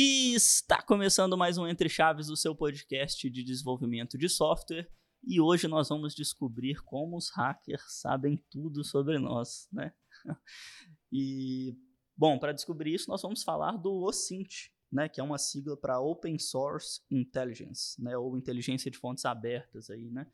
E está começando mais um Entre Chaves, o seu podcast de desenvolvimento de software. E hoje nós vamos descobrir como os hackers sabem tudo sobre nós, né? E, bom, para descobrir isso, nós vamos falar do OSINT, né, que é uma sigla para Open Source Intelligence, né, ou inteligência de fontes abertas aí, né?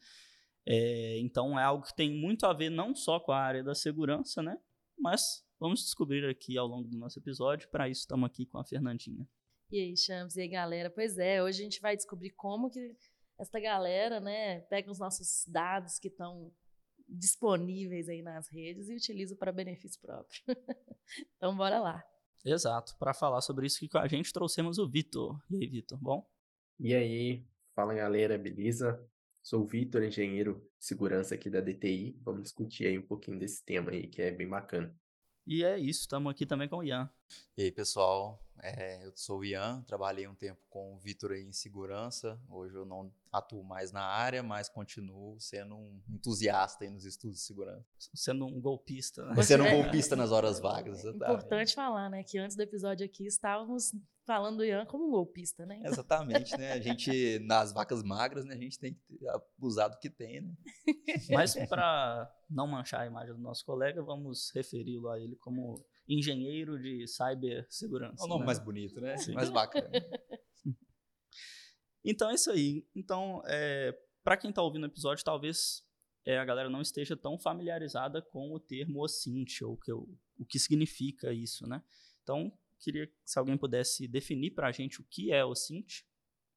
É, então é algo que tem muito a ver não só com a área da segurança, né, mas vamos descobrir aqui ao longo do nosso episódio. Para isso estamos aqui com a Fernandinha. E aí, Champs, e aí, galera? Pois é, hoje a gente vai descobrir como que essa galera, né, pega os nossos dados que estão disponíveis aí nas redes e utiliza para benefício próprio. então, bora lá. Exato. Para falar sobre isso aqui com a gente, trouxemos o Vitor. E aí, Vitor, bom? E aí, fala galera, beleza? Sou o Vitor, engenheiro de segurança aqui da DTI. Vamos discutir aí um pouquinho desse tema aí, que é bem bacana. E é isso, estamos aqui também com o Ian. E aí, pessoal, é, eu sou o Ian, trabalhei um tempo com o Vitor em segurança. Hoje eu não atuo mais na área, mas continuo sendo um entusiasta nos estudos de segurança. Sendo um golpista. Né? Sendo um golpista nas horas vagas. É importante falar, né, que antes do episódio aqui estávamos falando do Ian como um golpista, né? Exatamente, né? A gente, nas vacas magras, né, a gente tem que abusar do que tem, né? Mas para não manchar a imagem do nosso colega, vamos referi-lo a ele como engenheiro de cibersegurança. É o nome né? mais bonito, né? Sim. Mais bacana. então é isso aí. Então, é, para quem está ouvindo o episódio, talvez é, a galera não esteja tão familiarizada com o termo OSINT, ou que, o, o que significa isso, né? Então, queria se alguém pudesse definir para a gente o que é OSINT,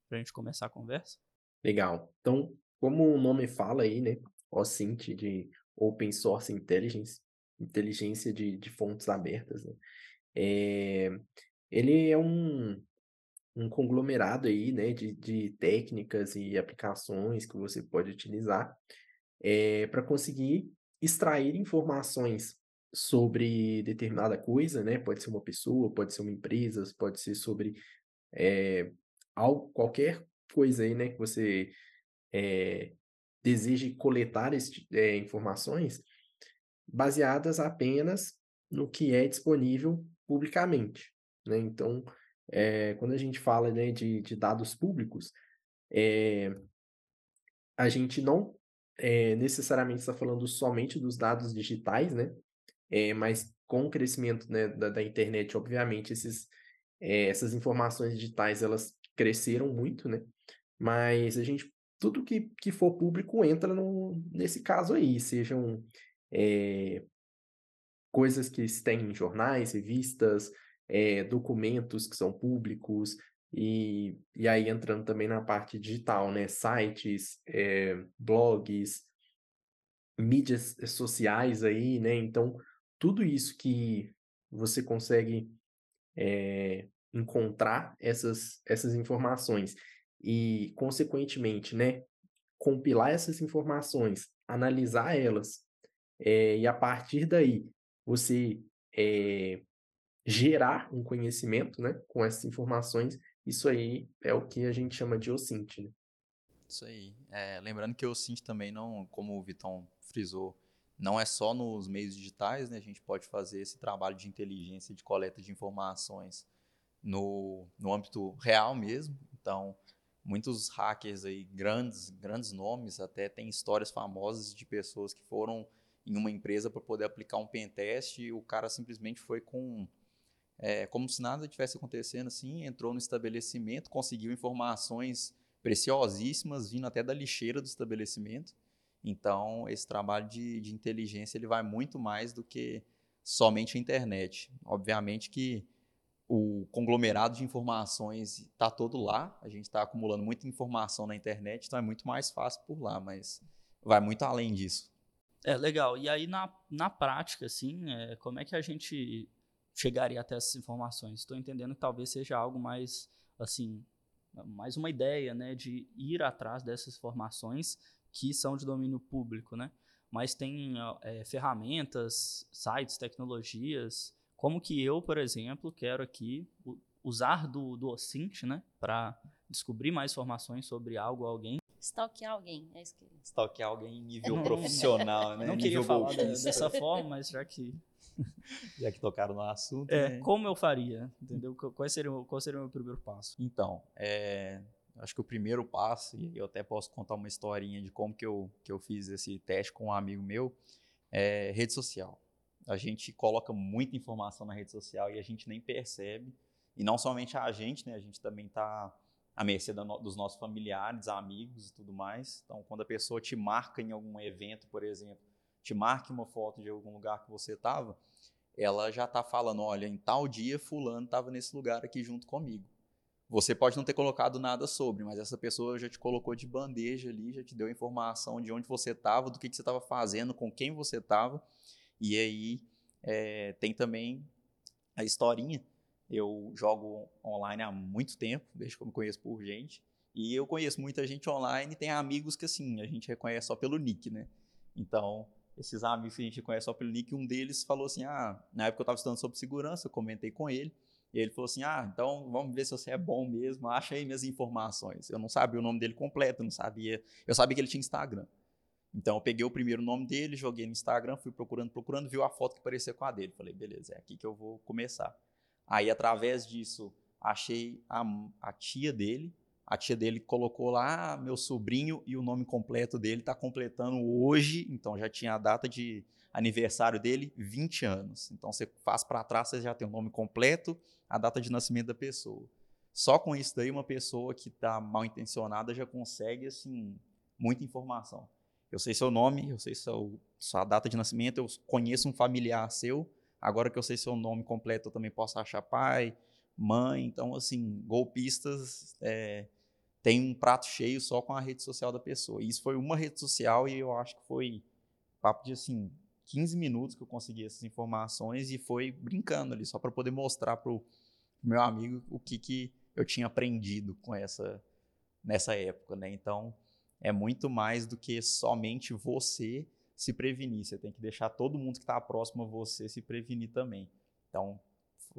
para a gente começar a conversa. Legal. Então, como o nome fala aí, né? OSINT, de Open Source Intelligence, inteligência de, de fontes abertas, né? É, ele é um, um conglomerado aí, né, de, de técnicas e aplicações que você pode utilizar é, para conseguir extrair informações sobre determinada coisa, né? Pode ser uma pessoa, pode ser uma empresa, pode ser sobre é, algo, qualquer coisa aí, né, que você é, deseje coletar esse, é, informações baseadas apenas no que é disponível publicamente. Né? Então, é, quando a gente fala né, de, de dados públicos, é, a gente não é, necessariamente está falando somente dos dados digitais, né? mas com o crescimento né, da, da, internet, obviamente, esses, essas informações digitais elas cresceram muito, né? Mas a gente tudo que, que for público entra no, nesse caso aí, sejam é, coisas que têm em jornais, revistas, é, documentos que são públicos, e, e aí entrando também na parte digital, né? Sites, é, blogs, mídias sociais aí, né? Então, tudo isso que você consegue é, encontrar essas, essas informações e, consequentemente, né, compilar essas informações, analisar elas é, e a partir daí você é, gerar um conhecimento né, com essas informações, isso aí é o que a gente chama de OSINT. Né? Isso aí. É, lembrando que o OSINT também não, como o Vitão frisou, não é só nos meios digitais, né? A gente pode fazer esse trabalho de inteligência, de coleta de informações no, no âmbito real mesmo. Então, muitos hackers aí, grandes, grandes nomes, até tem histórias famosas de pessoas que foram em uma empresa para poder aplicar um pentest e o cara simplesmente foi com é, como se nada tivesse acontecendo assim, entrou no estabelecimento, conseguiu informações preciosíssimas vindo até da lixeira do estabelecimento. Então, esse trabalho de, de inteligência ele vai muito mais do que somente a internet. Obviamente que o conglomerado de informações está todo lá, a gente está acumulando muita informação na internet, então é muito mais fácil por lá, mas vai muito além disso. É, legal. E aí, na, na prática, assim, é, como é que a gente chegaria até essas informações? Estou entendendo que talvez seja algo mais, assim, mais uma ideia, né, de ir atrás dessas informações que são de domínio público, né? Mas tem é, ferramentas, sites, tecnologias. Como que eu, por exemplo, quero aqui usar do, do OSINT, né, para descobrir mais informações sobre algo ou alguém Stalkear alguém, é isso que Stalkear alguém em nível Não- profissional, né? Não nível queria falar golpista. dessa forma, mas já que. Já que tocaram no assunto, É, né? como eu faria? Entendeu? Qu- Qual seria, o- qual seria o meu primeiro passo? Então, é, acho que o primeiro passo, e eu até posso contar uma historinha de como que eu, que eu fiz esse teste com um amigo meu, é rede social. A gente coloca muita informação na rede social e a gente nem percebe. E não somente a gente, né? A gente também está à mercê no- dos nossos familiares, amigos e tudo mais. Então, quando a pessoa te marca em algum evento, por exemplo, te marca uma foto de algum lugar que você estava, ela já está falando, olha, em tal dia fulano estava nesse lugar aqui junto comigo. Você pode não ter colocado nada sobre, mas essa pessoa já te colocou de bandeja ali, já te deu informação de onde você estava, do que, que você estava fazendo, com quem você estava. E aí é, tem também a historinha. Eu jogo online há muito tempo, desde que eu me conheço por gente. E eu conheço muita gente online tem amigos que, assim, a gente reconhece só pelo nick, né? Então, esses amigos que a gente reconhece só pelo nick, um deles falou assim: ah, na época eu estava estudando sobre segurança, eu comentei com ele. E ele falou assim: ah, então vamos ver se você é bom mesmo, acha aí minhas informações. Eu não sabia o nome dele completo, não sabia. Eu sabia que ele tinha Instagram. Então eu peguei o primeiro nome dele, joguei no Instagram, fui procurando, procurando, viu a foto que parecia com a dele. Falei, beleza, é aqui que eu vou começar. Aí, através disso, achei a, a tia dele. A tia dele colocou lá "Ah, meu sobrinho e o nome completo dele está completando hoje, então já tinha a data de aniversário dele, 20 anos. Então você faz para trás, você já tem o nome completo, a data de nascimento da pessoa. Só com isso daí, uma pessoa que está mal intencionada já consegue, assim, muita informação. Eu sei seu nome, eu sei seu, sua data de nascimento, eu conheço um familiar seu, agora que eu sei seu nome completo, eu também posso achar pai, mãe. Então, assim, golpistas é, têm um prato cheio só com a rede social da pessoa. E isso foi uma rede social e eu acho que foi papo de, assim, 15 minutos que eu consegui essas informações e foi brincando ali, só para poder mostrar pro meu amigo o que, que eu tinha aprendido com essa nessa época, né? Então, é muito mais do que somente você se prevenir. Você tem que deixar todo mundo que está próximo a você se prevenir também. Então,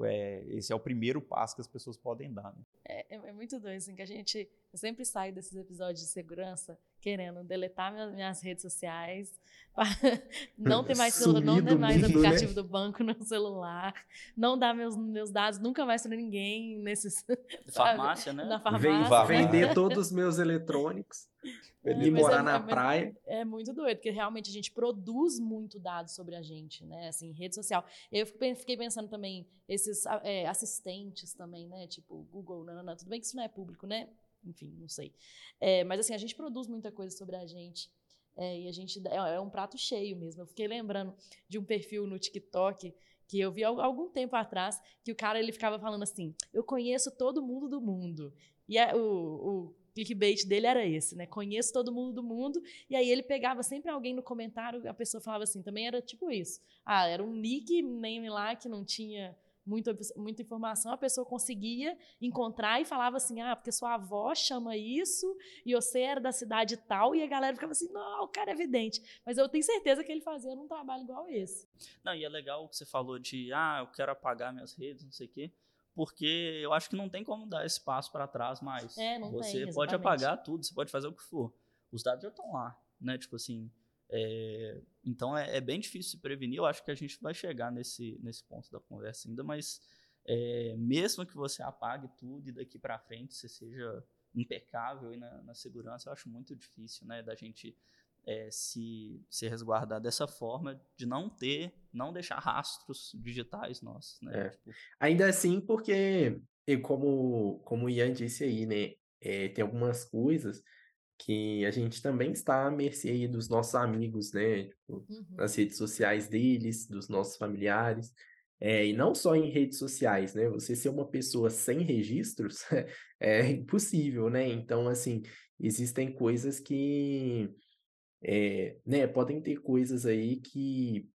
é, esse é o primeiro passo que as pessoas podem dar. Né? É, é muito doido, assim, que a gente. Sempre saio desses episódios de segurança querendo deletar minhas, minhas redes sociais, não ter mais, celu- não ter mais mundo, né? aplicativo do banco no celular, não dar meus, meus dados nunca mais para ninguém nesses. Farmácia, né? Na Vem- farmácia. né? vender todos os meus eletrônicos É, e mas morar é- na é- praia. É muito doido, porque realmente a gente produz muito dado sobre a gente, né? Assim, rede social. Eu fiquei pensando também, esses é, assistentes também, né? Tipo, Google, nanana. tudo bem que isso não é público, né? Enfim, não sei. É, mas assim, a gente produz muita coisa sobre a gente. é, e a gente é, um prato cheio mesmo. Eu fiquei lembrando de um perfil no TikTok que eu vi há algum tempo atrás, que o cara ele ficava falando assim: eu conheço todo mundo do mundo. E o, o clickbait dele era esse, né? Conheço todo mundo do mundo. E aí ele pegava sempre alguém no comentário, a pessoa falava assim, também era tipo isso. Ah, era um nick name lá que não tinha muita, muita informação, a pessoa conseguia encontrar e falava assim, ah, porque sua avó chama isso, e você era da cidade tal, e a galera ficava assim, não, o cara é evidente. Mas eu tenho certeza que ele fazia um trabalho igual esse. Não, e é legal o que você falou de, ah, eu quero apagar minhas redes, não sei o quê, porque eu acho que não tem como dar esse passo para trás mais. É, não você tem, pode apagar tudo, você pode fazer o que for. Os dados já estão lá, né? Tipo assim, é, então é, é bem difícil se prevenir. Eu acho que a gente vai chegar nesse, nesse ponto da conversa ainda, mas é, mesmo que você apague tudo e daqui para frente você seja impecável na, na segurança, eu acho muito difícil, né? Da gente é, se, se resguardar dessa forma de não ter, não deixar rastros digitais nossos, né? É. Tipo, Ainda assim, porque, como, como o Ian disse aí, né? é, tem algumas coisas que a gente também está à mercê dos nossos amigos, né? Tipo, Uhum. nas redes sociais deles, dos nossos familiares. É, e não só em redes sociais, né? Você ser uma pessoa sem registros é impossível, né? Então, assim, existem coisas que, é, né? Podem ter coisas aí que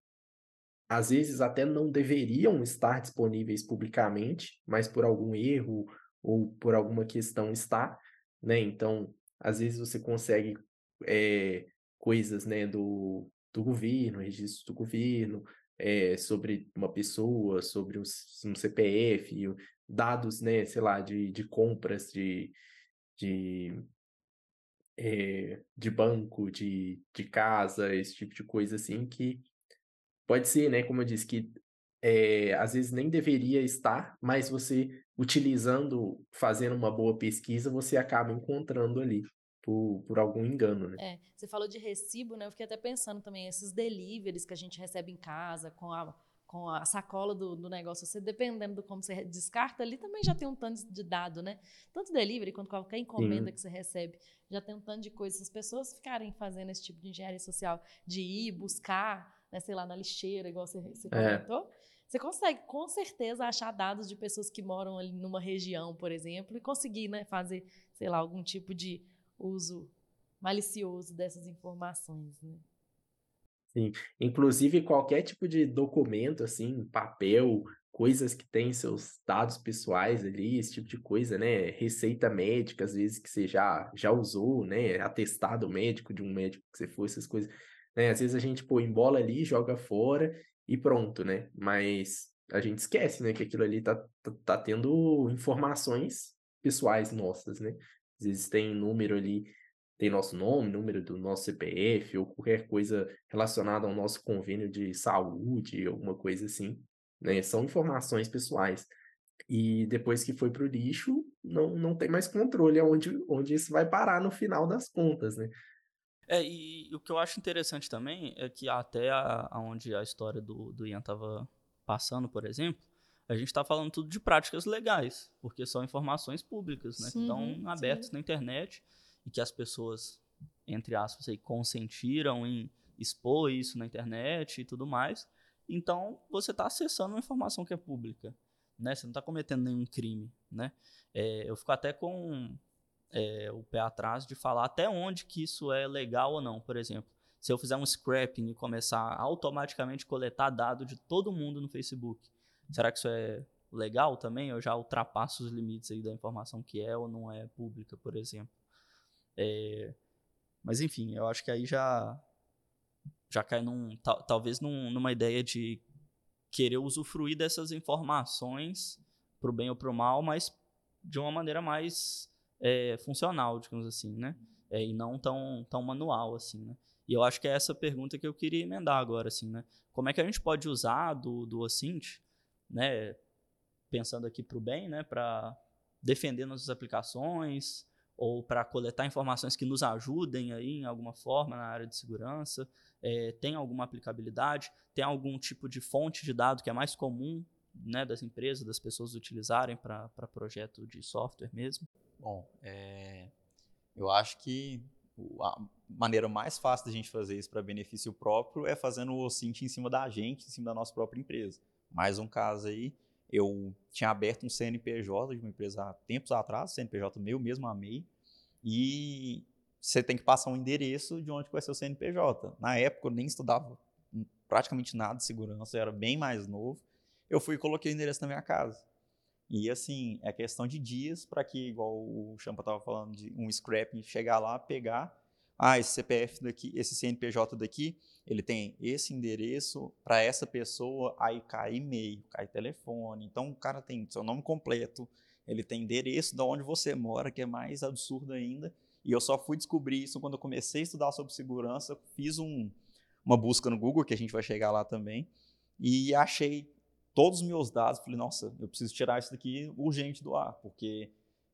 às vezes até não deveriam estar disponíveis publicamente, mas por algum erro ou por alguma questão está, né? Então, às vezes você consegue é, coisas, né, do, do governo, registro do governo, é, sobre uma pessoa, sobre um, um CPF, dados, né, sei lá, de, de compras de, de é, de banco, de, de casa, esse tipo de coisa assim, que pode ser, né, como eu disse, que é, às vezes nem deveria estar, mas você utilizando, fazendo uma boa pesquisa, você acaba encontrando ali por, por algum engano, né? É, você falou de recibo, né? Eu fiquei até pensando também, esses deliveries que a gente recebe em casa, com a, com a sacola do, do negócio, você dependendo do como você descarta ali, também já tem um tanto de dado, né? Tanto delivery quanto qualquer encomenda Sim. que você recebe, já tem um tanto de coisas. Se as pessoas ficarem fazendo esse tipo de engenharia social, de ir buscar, né, sei lá, na lixeira, igual você, você é. Você consegue com certeza achar dados de pessoas que moram ali numa região, por exemplo, e conseguir né, fazer, sei lá, algum tipo de uso malicioso dessas informações, né? Sim, inclusive qualquer tipo de documento, assim, papel, coisas que têm seus dados pessoais ali, esse tipo de coisa, né? Receita médica, às vezes que você já, já usou, né? Atestado médico de um médico que você foi, essas coisas, né? Às vezes a gente põe bola ali, joga fora e pronto, né? Mas a gente esquece, né? Que aquilo ali tá, tá, tá tendo informações pessoais nossas, né? Às vezes tem número ali, tem nosso nome, número do nosso CPF ou qualquer coisa relacionada ao nosso convênio de saúde, alguma coisa assim, né? São informações pessoais. E depois que foi para o lixo, não, não tem mais controle aonde onde isso vai parar no final das contas, né? É, e, e o que eu acho interessante também é que até a, aonde a história do, do Ian estava passando, por exemplo, a gente está falando tudo de práticas legais, porque são informações públicas, né? Sim, que estão abertas sim. na internet e que as pessoas, entre aspas, aí, consentiram em expor isso na internet e tudo mais. Então, você está acessando uma informação que é pública, né? Você não está cometendo nenhum crime, né? É, eu fico até com é, o pé atrás de falar até onde que isso é legal ou não. Por exemplo, se eu fizer um scrapping e começar a automaticamente coletar dado de todo mundo no Facebook, Será que isso é legal também? Eu já ultrapasso os limites aí da informação que é ou não é pública, por exemplo. É, mas enfim, eu acho que aí já já cai num talvez num, numa ideia de querer usufruir dessas informações para o bem ou para o mal, mas de uma maneira mais é, funcional, digamos assim, né? É, e não tão, tão manual assim, né? E eu acho que é essa pergunta que eu queria emendar agora, assim, né? Como é que a gente pode usar do, do OSINT né, pensando aqui para o bem, né, para defender nossas aplicações ou para coletar informações que nos ajudem aí em alguma forma na área de segurança, é, tem alguma aplicabilidade, tem algum tipo de fonte de dado que é mais comum né, das empresas, das pessoas utilizarem para projeto de software mesmo? Bom, é, eu acho que a maneira mais fácil da gente fazer isso para benefício próprio é fazendo o OSINT em cima da gente, em cima da nossa própria empresa. Mais um caso aí, eu tinha aberto um CNPJ de uma empresa há tempos atrás, CNPJ meu mesmo amei, e você tem que passar um endereço de onde vai ser o CNPJ. Na época eu nem estudava praticamente nada de segurança, eu era bem mais novo. Eu fui e coloquei o endereço na minha casa. E assim, é questão de dias para que, igual o Champa estava falando, de um scrap chegar lá, pegar ah, esse CPF daqui, esse CNPJ daqui, ele tem esse endereço para essa pessoa, aí cai e-mail, cai telefone. Então o cara tem seu nome completo, ele tem endereço de onde você mora, que é mais absurdo ainda. E eu só fui descobrir isso quando eu comecei a estudar sobre segurança, fiz um, uma busca no Google, que a gente vai chegar lá também, e achei todos os meus dados. Falei, nossa, eu preciso tirar isso daqui urgente do ar, porque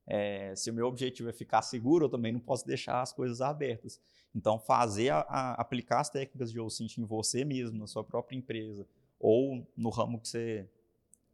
é, se o meu objetivo é ficar seguro, eu também não posso deixar as coisas abertas. Então, fazer a, a, aplicar as técnicas de OSINT em você mesmo, na sua própria empresa, ou no ramo que você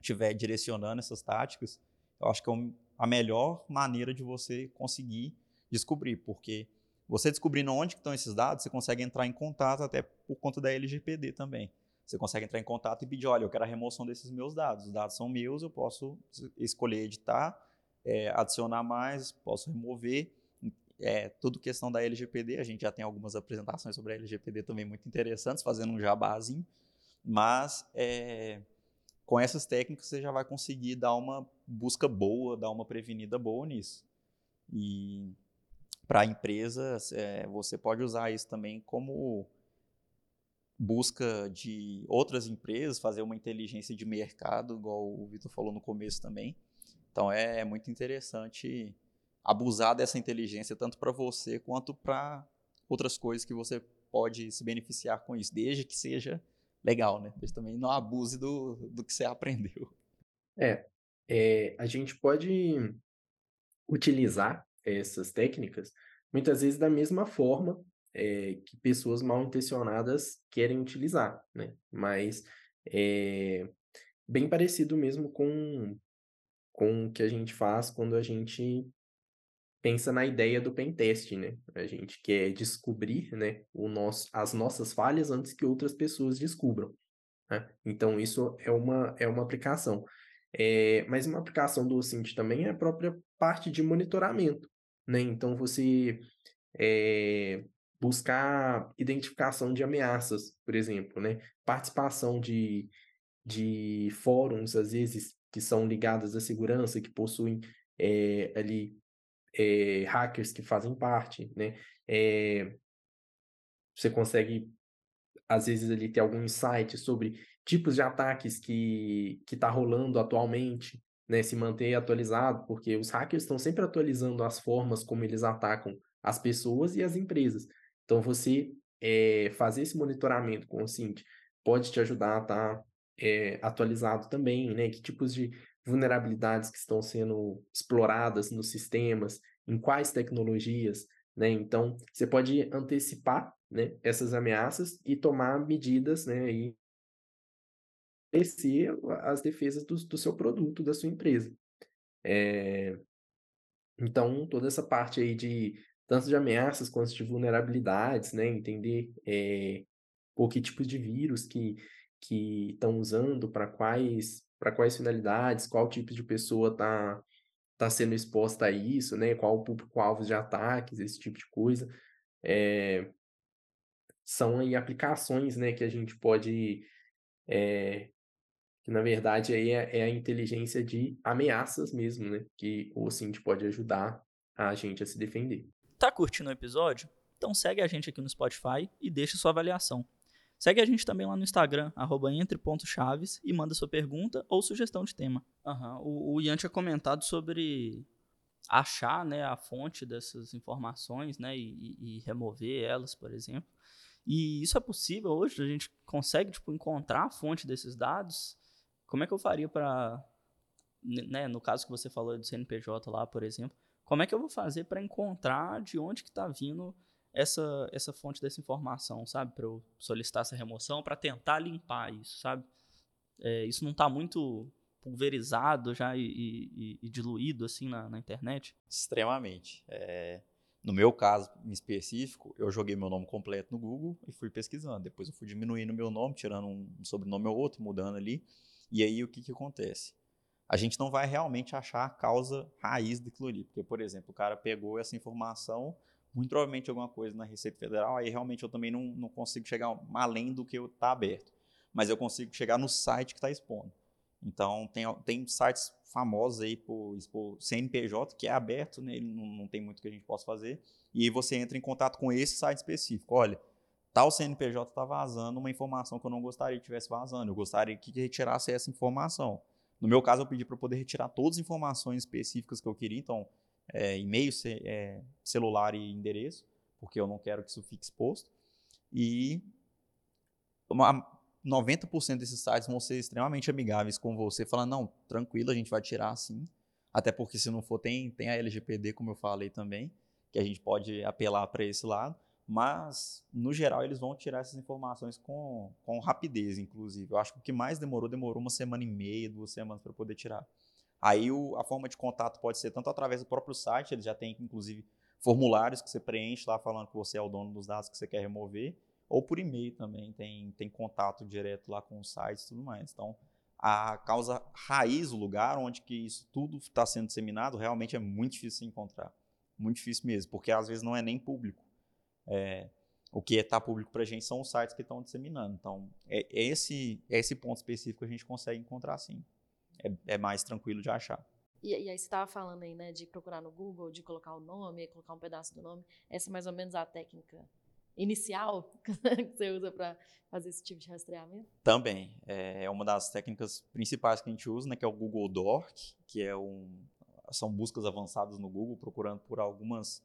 estiver direcionando essas táticas, eu acho que é a melhor maneira de você conseguir descobrir, porque você descobrindo onde estão esses dados, você consegue entrar em contato até por conta da LGPD também. Você consegue entrar em contato e pedir, olha, eu quero a remoção desses meus dados. Os dados são meus, eu posso escolher editar é, adicionar mais, posso remover. É tudo questão da LGPD, a gente já tem algumas apresentações sobre a LGPD também muito interessantes, fazendo um jabazinho, mas é, com essas técnicas você já vai conseguir dar uma busca boa, dar uma prevenida boa nisso. E para a empresa, é, você pode usar isso também como busca de outras empresas, fazer uma inteligência de mercado, igual o Vitor falou no começo também. Então é muito interessante abusar dessa inteligência tanto para você quanto para outras coisas que você pode se beneficiar com isso, desde que seja legal, né? Desde também não abuse do, do que você aprendeu. É, é, a gente pode utilizar essas técnicas muitas vezes da mesma forma é, que pessoas mal intencionadas querem utilizar, né? Mas é bem parecido mesmo com, com o que a gente faz quando a gente pensa na ideia do pentest, né? A gente quer descobrir, né, o nosso, as nossas falhas antes que outras pessoas descubram. Né? Então, isso é uma, é uma aplicação. É, mas uma aplicação do OSINT também é a própria parte de monitoramento. Né? Então, você é, buscar identificação de ameaças, por exemplo, né? participação de, de fóruns, às vezes, que são ligados à segurança, que possuem é, ali é, hackers que fazem parte, né? É, você consegue, às vezes, ali ter algum insight sobre tipos de ataques que está rolando atualmente, né? Se manter atualizado, porque os hackers estão sempre atualizando as formas como eles atacam as pessoas e as empresas. Então, você é, fazer esse monitoramento consciente pode te ajudar a estar tá, é, atualizado também, né? Que tipos de vulnerabilidades que estão sendo exploradas nos sistemas, em quais tecnologias, né? Então, você pode antecipar, né, essas ameaças e tomar medidas, né, e crescer as defesas do, do seu produto, da sua empresa. É... Então, toda essa parte aí de tanto de ameaças quanto de vulnerabilidades, né, entender é, por que tipo de vírus que que estão usando, para quais para quais finalidades, qual tipo de pessoa está tá sendo exposta a isso, né? Qual o público-alvo de ataques, esse tipo de coisa. É, são aí aplicações, né, que a gente pode, é, que na verdade aí é, é, a inteligência de ameaças mesmo, né, que o Cint pode ajudar a gente a se defender. Tá curtindo o episódio? Então segue a gente aqui no Spotify e deixa sua avaliação. Segue a gente também lá no Instagram, entre.chaves, e manda sua pergunta ou sugestão de tema. Uhum. O, o Ian tinha comentado sobre achar né, a fonte dessas informações né, e, e, remover elas, por exemplo. E isso é possível hoje? A gente consegue tipo, encontrar a fonte desses dados? Como é que eu faria para, né, no caso que você falou do CNPJ lá, por exemplo, como é que eu vou fazer para encontrar de onde que está vindo essa, essa fonte dessa informação, sabe? Para eu solicitar essa remoção, para tentar limpar isso, sabe? É, isso não está muito pulverizado já e, e, e, diluído assim na, na internet? Extremamente. É, no meu caso em específico, eu joguei meu nome completo no Google e fui pesquisando. Depois eu fui diminuindo meu nome, tirando um sobrenome ou outro, mudando ali. E aí o que, que acontece? A gente não vai realmente achar a causa raiz daquilo ali. Porque, por exemplo, o cara pegou essa informação muito provavelmente alguma coisa na Receita Federal, aí realmente eu também não, não consigo chegar além do que está aberto. Mas eu consigo chegar no site que está expondo. Então, tem, tem sites famosos aí por, por CNPJ, que é aberto, né? Não, não tem muito que a gente possa fazer. E aí você entra em contato com esse site específico. Olha, tal CNPJ está vazando uma informação que eu não gostaria que tivesse vazando. Eu gostaria que retirasse essa informação. No meu caso, eu pedi para poder retirar todas as informações específicas que eu queria. Então, é, e-mail, é, celular e endereço, porque eu não quero que isso fique exposto. E uma, 90% desses sites vão ser extremamente amigáveis com você, falando, não, tranquilo, a gente vai tirar assim. Até porque se não for, tem, tem a LGPD, como eu falei também, que a gente pode apelar para esse lado. Mas, no geral, eles vão tirar essas informações com, com rapidez, inclusive. Eu acho que o que mais demorou, demorou uma semana e meia, duas semanas para poder tirar. Aí o, a forma de contato pode ser tanto através do próprio site, ele já tem inclusive formulários que você preenche lá falando que você é o dono dos dados que você quer remover, ou por e-mail também, tem, tem contato direto lá com o site e tudo mais. Então, a causa raiz, o lugar onde que isso tudo está sendo disseminado, realmente é muito difícil encontrar. Muito difícil mesmo, porque às vezes não é nem público. É, o que está público para a gente são os sites que estão disseminando. Então, é, é, esse, é esse ponto específico que a gente consegue encontrar sim é, é mais tranquilo de achar. E, e, aí você estava falando aí, né, de procurar no Google, de colocar o nome, colocar um pedaço do nome. Essa é mais ou menos a técnica inicial que você usa para fazer esse tipo de rastreamento? Também. É, é uma das técnicas principais que a gente usa, né, que é o Google Dork, que é um, são buscas avançadas no Google, procurando por algumas,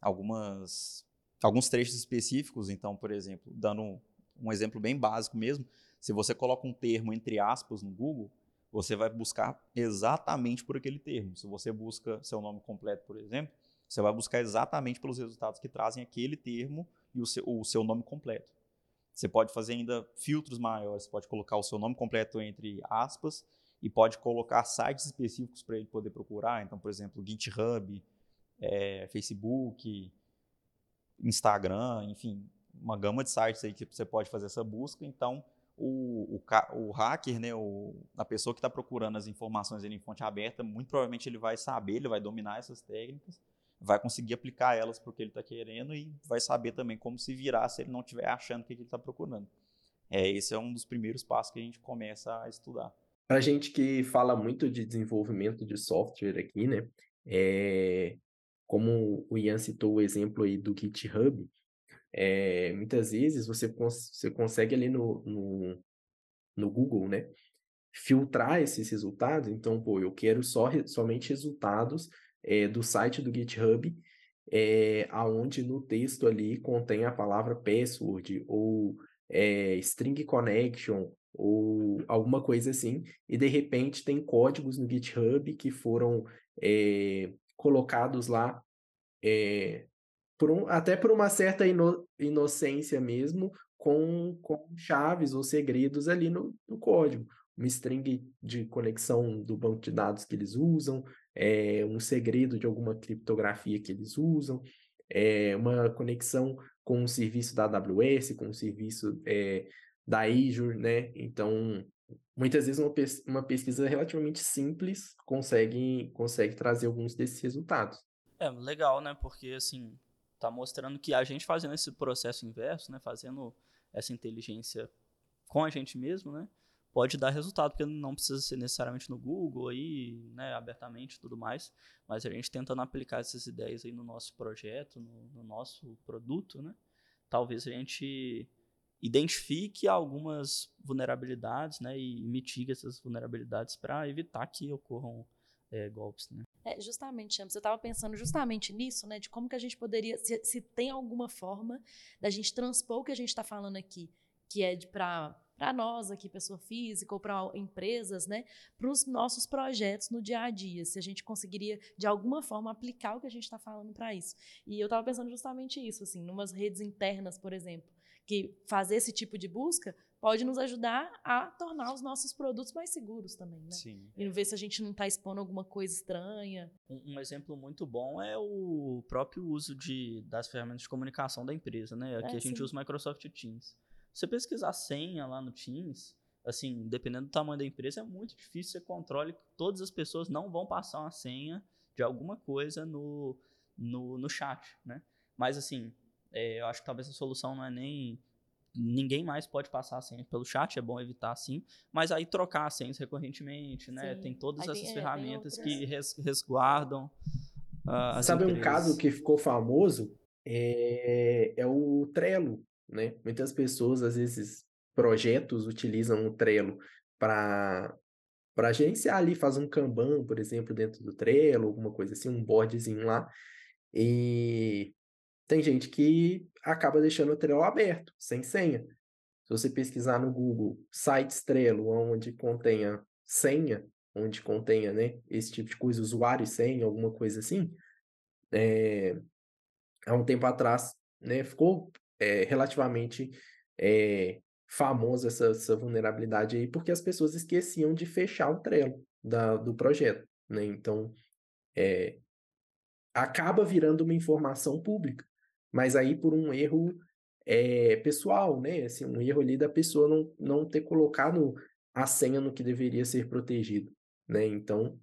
algumas, alguns trechos específicos. Então, por exemplo, dando um, um exemplo bem básico mesmo, se você coloca um termo entre aspas no Google, você vai buscar exatamente por aquele termo. Se você busca seu nome completo, por exemplo, você vai buscar exatamente pelos resultados que trazem aquele termo e o seu, o seu nome completo. Você pode fazer ainda filtros maiores, você pode colocar o seu nome completo entre aspas e pode colocar sites específicos para ele poder procurar. Então, por exemplo, GitHub, é, Facebook, Instagram, enfim, uma gama de sites aí que você pode fazer essa busca. Então, o, o, o hacker, né, o, a pessoa que está procurando as informações em fonte aberta, muito provavelmente ele vai saber, ele vai dominar essas técnicas, vai conseguir aplicar elas para o que ele está querendo e vai saber também como se virar se ele não estiver achando o que ele está procurando. É, esse é um dos primeiros passos que a gente começa a estudar. Para gente que fala muito de desenvolvimento de software aqui, né? É, como o Ian citou o exemplo aí do GitHub, é, muitas vezes você, cons você consegue ali no, no, no Google, né? Filtrar esses resultados. Então, pô, eu quero só, somente resultados é, do site do GitHub, é, aonde no texto ali contém a palavra password ou é, string connection ou alguma coisa assim, e de repente tem códigos no GitHub que foram é, colocados lá é, por um, até por uma certa ino, inocência mesmo, com, com chaves ou segredos ali no, no código. Uma string de conexão do banco de dados que eles usam, é, um segredo de alguma criptografia que eles usam, é, uma conexão com um serviço da AWS, com um serviço da Azure, né? Então, muitas vezes uma, pes uma pesquisa relativamente simples consegue, consegue trazer alguns desses resultados. É, legal, né? Porque, assim, tá mostrando que a gente fazendo esse processo inverso, né? Fazendo essa inteligência com a gente mesmo, né? Pode dar resultado, porque não precisa ser necessariamente no Google aí, né, abertamente e tudo mais, mas a gente tentando aplicar essas ideias aí no nosso projeto, no, no nosso produto, né? Talvez a gente identifique algumas vulnerabilidades, né, e mitigue essas vulnerabilidades para evitar que ocorram é, golpes, né? É, justamente, Champs, eu estava pensando justamente nisso, né, de como que a gente poderia, se, se tem alguma forma da gente transpor o que a gente está falando aqui, que é para para nós aqui, pessoa física, ou para empresas, né, para os nossos projetos no dia a dia, se a gente conseguiria, de alguma forma, aplicar o que a gente está falando para isso. E eu estava pensando justamente isso, assim, numas redes internas, por exemplo que fazer esse tipo de busca pode nos ajudar a tornar os nossos produtos mais seguros também, né? Sim. E ver se a gente não está expondo alguma coisa estranha. Um, um, exemplo muito bom é o próprio uso de, das ferramentas de comunicação da empresa, né? Aqui é, a gente sim. usa o Microsoft Teams. Você pesquisar senha lá no Teams, assim, dependendo do tamanho da empresa, é muito difícil você controle que todas as pessoas não vão passar uma senha de alguma coisa no, no, no chat, né? Mas, assim, é, eu acho que talvez a solução não é nem ninguém mais pode passar a senha pelo chat, é bom evitar sim, mas aí trocar as senhas recorrentemente, né? Sim. Tem todas aí essas tem, ferramentas é, que res, resguardam. Uh, Sabe empresas. um caso que ficou famoso? É, é o Trello, né? Muitas pessoas, às vezes, projetos utilizam o Trello para para gerenciar ali, faz um Kanban, por exemplo, dentro do Trello, alguma coisa assim, um boardzinho lá. E tem gente que acaba deixando o Trello aberto, sem senha. Se você pesquisar no Google sites Trello, onde contenha senha, onde contenha né, esse tipo de coisa, usuário e senha, alguma coisa assim, é, há um tempo atrás né, ficou é, relativamente é, famosa essa, essa, vulnerabilidade aí, porque as pessoas esqueciam de fechar o Trello da, do projeto. Né? Então, é, acaba virando uma informação pública mas aí por um erro é, pessoal, né? Assim, um erro ali da pessoa não, não ter colocado a senha no que deveria ser protegido, né? Então,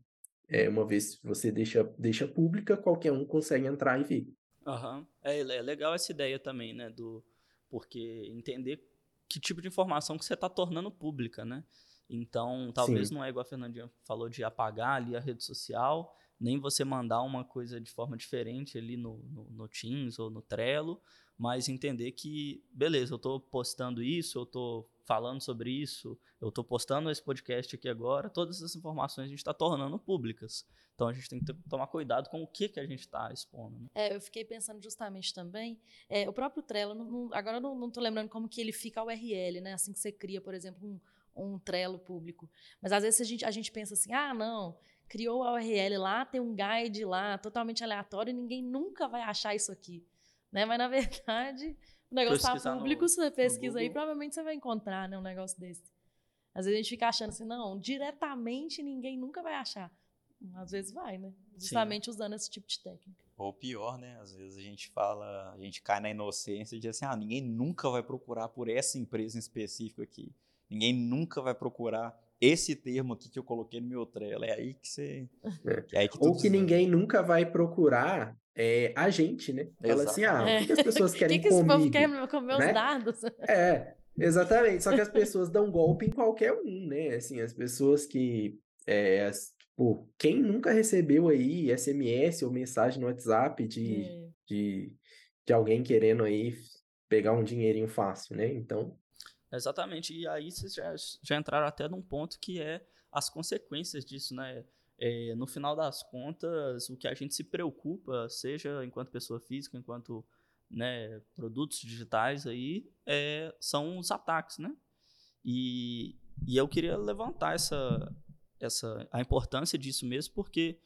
é, uma vez você deixa, deixa pública, qualquer um consegue entrar e ver. Uhum. É, é legal essa ideia também, né? Do, porque entender que tipo de informação que você está tornando pública, né? Então, talvez Sim. não é igual a Fernandinha falou de apagar ali a rede social, nem você mandar uma coisa de forma diferente ali no, no, no Teams ou no Trello, mas entender que, beleza, eu estou postando isso, eu estou falando sobre isso, eu estou postando esse podcast aqui agora, todas essas informações a gente está tornando públicas. Então a gente tem que ter, tomar cuidado com o que, que a gente está expondo. Né? É, eu fiquei pensando justamente também, é, o próprio Trello, não, não, agora eu não estou lembrando como que ele fica a URL, né? Assim que você cria, por exemplo, um, um Trello público. Mas às vezes a gente, a gente pensa assim, ah, não, criou a URL lá, tem um guide lá, totalmente aleatório, e ninguém nunca vai achar isso aqui. Né? Mas, na verdade, o negócio está público, no, você pesquisa aí, provavelmente você vai encontrar né, um negócio desse. Às vezes a gente fica achando assim, não, diretamente ninguém nunca vai achar. Às vezes vai, né? Justamente Sim. usando esse tipo de técnica. Ou pior, né? Às vezes a gente fala, a gente cai na inocência e diz assim, ah, ninguém nunca vai procurar por essa empresa em específico aqui. Ninguém nunca vai procurar esse termo aqui que eu coloquei no meu trailer. É aí que você. É. É aí que Ou que ninguém nunca vai procurar é, a gente, né? Fala assim, ah, o que, as pessoas querem que que comigo? Que quer comer os né? dados? É, exatamente. Só que as pessoas dão golpe em qualquer um, né? Assim, as pessoas que... É, as, tipo, quem nunca recebeu aí SMS ou mensagem no WhatsApp de, é. de, de alguém querendo aí pegar um dinheirinho fácil, né? Então... Exatamente. E aí vocês já, já entraram até num ponto que é as consequências disso, né? É, no final das contas, o que a gente se preocupa, seja enquanto pessoa física, enquanto né, produtos digitais aí, é, são os ataques, né? E, e eu queria levantar essa, essa, a importância disso mesmo, porque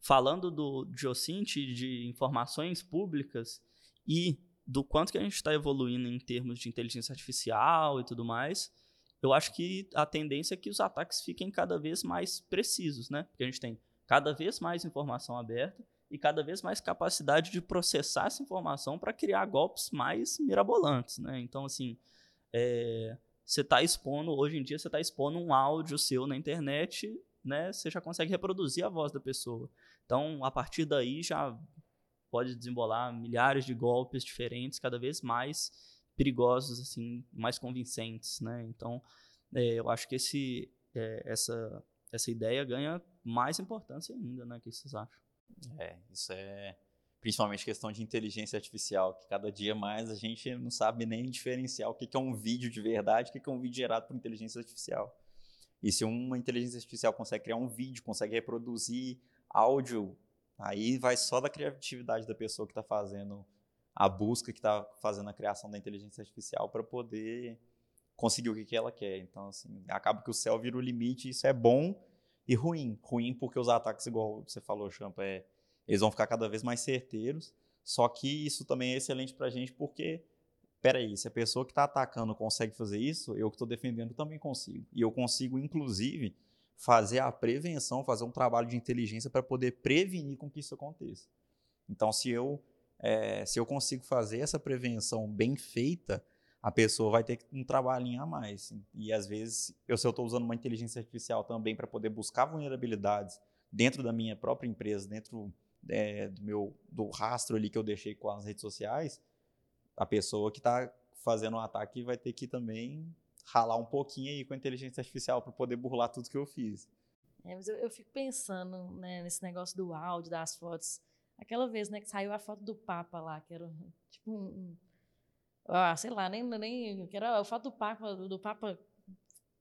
falando do Geocint, de informações públicas e do quanto que a gente está evoluindo em termos de inteligência artificial e tudo mais, eu acho que a tendência é que os ataques fiquem cada vez mais precisos, né? Porque a gente tem cada vez mais informação aberta e cada vez mais capacidade de processar essa informação para criar golpes mais mirabolantes, né? Então, assim, é, você está expondo, hoje em dia, você está expondo um áudio seu na internet, né? Você já consegue reproduzir a voz da pessoa. Então, a partir daí, já pode desembolar milhares de golpes diferentes, cada vez mais perigosos, assim, mais convincentes, né? Então, é, eu acho que esse, é, essa, essa ideia ganha mais importância ainda, né? O que vocês acham? É, isso é principalmente questão de inteligência artificial, que cada dia mais a gente não sabe nem diferenciar o que é um vídeo de verdade o que é um vídeo gerado por inteligência artificial. E se uma inteligência artificial consegue criar um vídeo, consegue reproduzir áudio Aí vai só da criatividade da pessoa que está fazendo a busca, que está fazendo a criação da inteligência artificial para poder conseguir o que, que ela quer. Então, assim, acaba que o céu vira o limite, isso é bom e ruim. Ruim porque os ataques, igual você falou, Champa, é, eles vão ficar cada vez mais certeiros. Só que isso também é excelente para a gente porque, peraí, se a pessoa que está atacando consegue fazer isso, eu que estou defendendo também consigo. E eu consigo, inclusive, fazer a prevenção, fazer um trabalho de inteligência para poder prevenir com que isso aconteça. Então, se eu, é, se eu consigo fazer essa prevenção bem feita, a pessoa vai ter um trabalhinho a mais. E às vezes, eu, se eu estou usando uma inteligência artificial também para poder buscar vulnerabilidades dentro da minha própria empresa, dentro é, do meu do rastro ali que eu deixei com as redes sociais, a pessoa que está fazendo o um ataque vai ter que também ralar um pouquinho aí com a inteligência artificial para poder burlar tudo que eu fiz. É, mas eu, eu fico pensando né, nesse negócio do áudio, das fotos. Aquela vez né, que saiu a foto do Papa lá, que era tipo um. um ah, sei lá, nem, nem. Que era a foto do Papa, do, do Papa